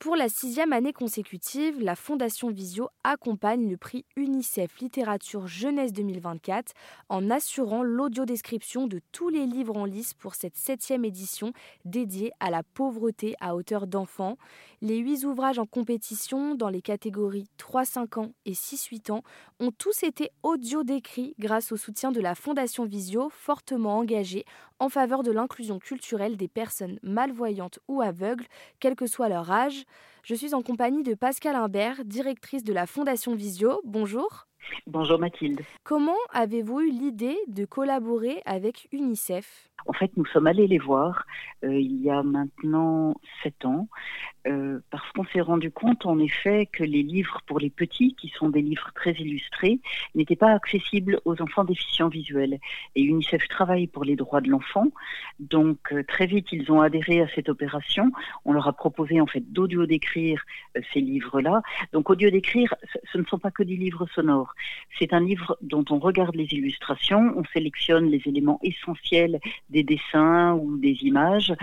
Pour la sixième année consécutive, la Fondation Visio accompagne le prix UNICEF Littérature Jeunesse 2024 en assurant l'audiodescription de tous les livres en lice pour cette septième édition dédiée à la pauvreté à hauteur d'enfants. Les huit ouvrages en compétition dans les catégories 3-5 ans et 6-8 ans ont tous été audio-décrits grâce au soutien de la Fondation Visio, fortement engagée en faveur de l'inclusion culturelle des personnes malvoyantes ou aveugles, quel que soit leur âge. Je suis en compagnie de Pascal Imbert, directrice de la Fondation Visio. Bonjour. Bonjour Mathilde. Comment avez-vous eu l'idée de collaborer avec UNICEF? En fait, nous sommes allés les voir euh, il y a maintenant sept ans, euh, parce qu'on s'est rendu compte en effet que les livres pour les petits, qui sont des livres très illustrés, n'étaient pas accessibles aux enfants déficients visuels. Et UNICEF travaille pour les droits de l'enfant, donc euh, très vite ils ont adhéré à cette opération. On leur a proposé en fait d'audio d'écrire ces livres-là. Donc audio d'écrire, ce ne sont pas que des livres sonores. C'est un livre dont on regarde les illustrations, on sélectionne les éléments essentiels des dessins ou des images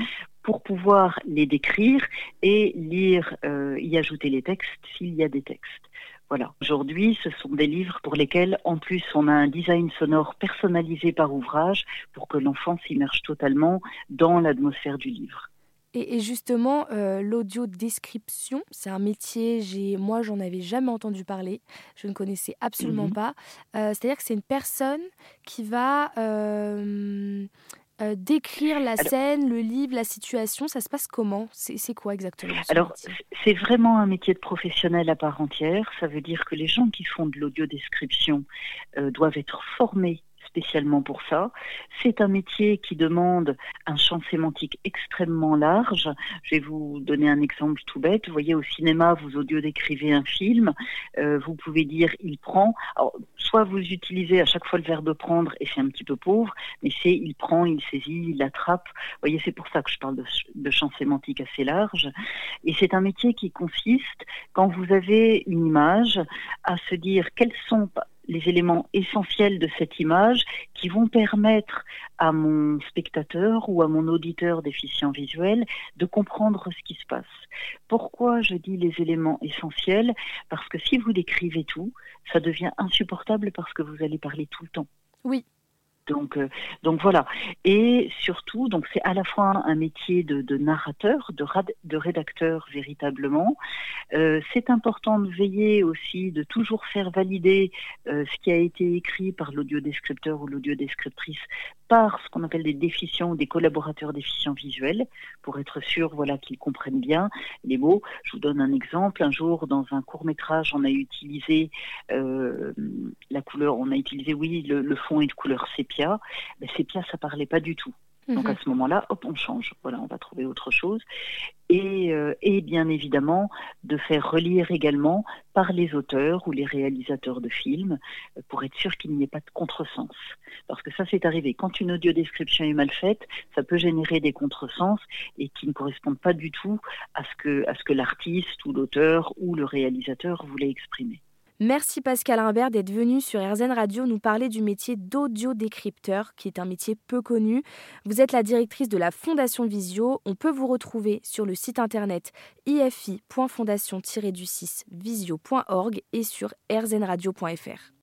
pour pouvoir les décrire et lire, euh, y ajouter les textes s'il y a des textes. Voilà. Aujourd'hui, ce sont des livres pour lesquels, en plus, on a un design sonore personnalisé par ouvrage pour que l'enfant s'immerge totalement dans l'atmosphère du livre. Et, justement, euh, l'audio description, c'est un métier, j'ai, moi, j'en avais jamais entendu parler. Je ne connaissais absolument mhm. pas. Euh, c'est-à-dire que c'est une personne qui va euh, décrire la scène, le livre, la situation. Ça se passe comment? C'est, quoi exactement Alors, c'est vraiment un métier de professionnel à part entière. Ça veut dire que les gens qui font de l'audio description doivent être formés spécialement pour ça. C'est un métier qui demande un champ sémantique extrêmement large. Je vais vous donner un exemple tout bête. Vous voyez, au cinéma, vous audio décrivez un film, euh, vous pouvez dire il prend. Alors, soit vous utilisez à chaque fois le verbe prendre et c'est un petit peu pauvre, mais c'est il prend, il saisit, il attrape. Vous voyez, c'est pour ça que je parle de, de champ sémantique assez large. Et c'est un métier qui consiste, quand vous avez une image, à se dire quels sont les éléments essentiels de cette image qui vont permettre à mon spectateur ou à mon auditeur déficient visuel de comprendre ce qui se passe. Pourquoi je dis les éléments essentiels? Parce que si vous décrivez tout, ça devient insupportable parce que vous allez parler tout le temps. Oui, donc, euh, donc voilà. Et surtout, donc c'est à la fois un métier de, narrateur, de, de, rédacteur véritablement. Euh, c'est important de veiller aussi, de toujours faire valider euh, ce qui a été écrit par l'audiodescripteur ou l'audiodescriptrice par ce qu'on appelle des déficients ou des collaborateurs déficients visuels, pour être sûr voilà, qu'ils comprennent bien les mots. Je vous donne un exemple. Un jour, dans un court métrage, on a utilisé la couleur, on a utilisé, oui, le, fond est de couleur sépia mais sépia, ça parlait pas du tout. Donc mhm. à ce moment-là, hop, on change. Voilà, on va trouver autre chose. Et, euh, et, bien évidemment, de faire relire également par les auteurs ou les réalisateurs de films euh, pour être sûr qu'il n'y ait pas de contresens. Parce que ça, c'est arrivé. Quand une audiodescription est mal faite, ça peut générer des contresens et qui ne correspondent pas du tout à ce que, à ce que l'artiste ou l'auteur ou le réalisateur voulait exprimer. Merci Pascal Imbert d'être venu sur RZN Radio nous parler du métier d'audio-décrypteur, qui est un métier peu connu. Vous êtes la directrice de la Fondation Visio. On peut vous retrouver sur le site internet ifi.fondation-du6visio.org et sur rznradio.fr.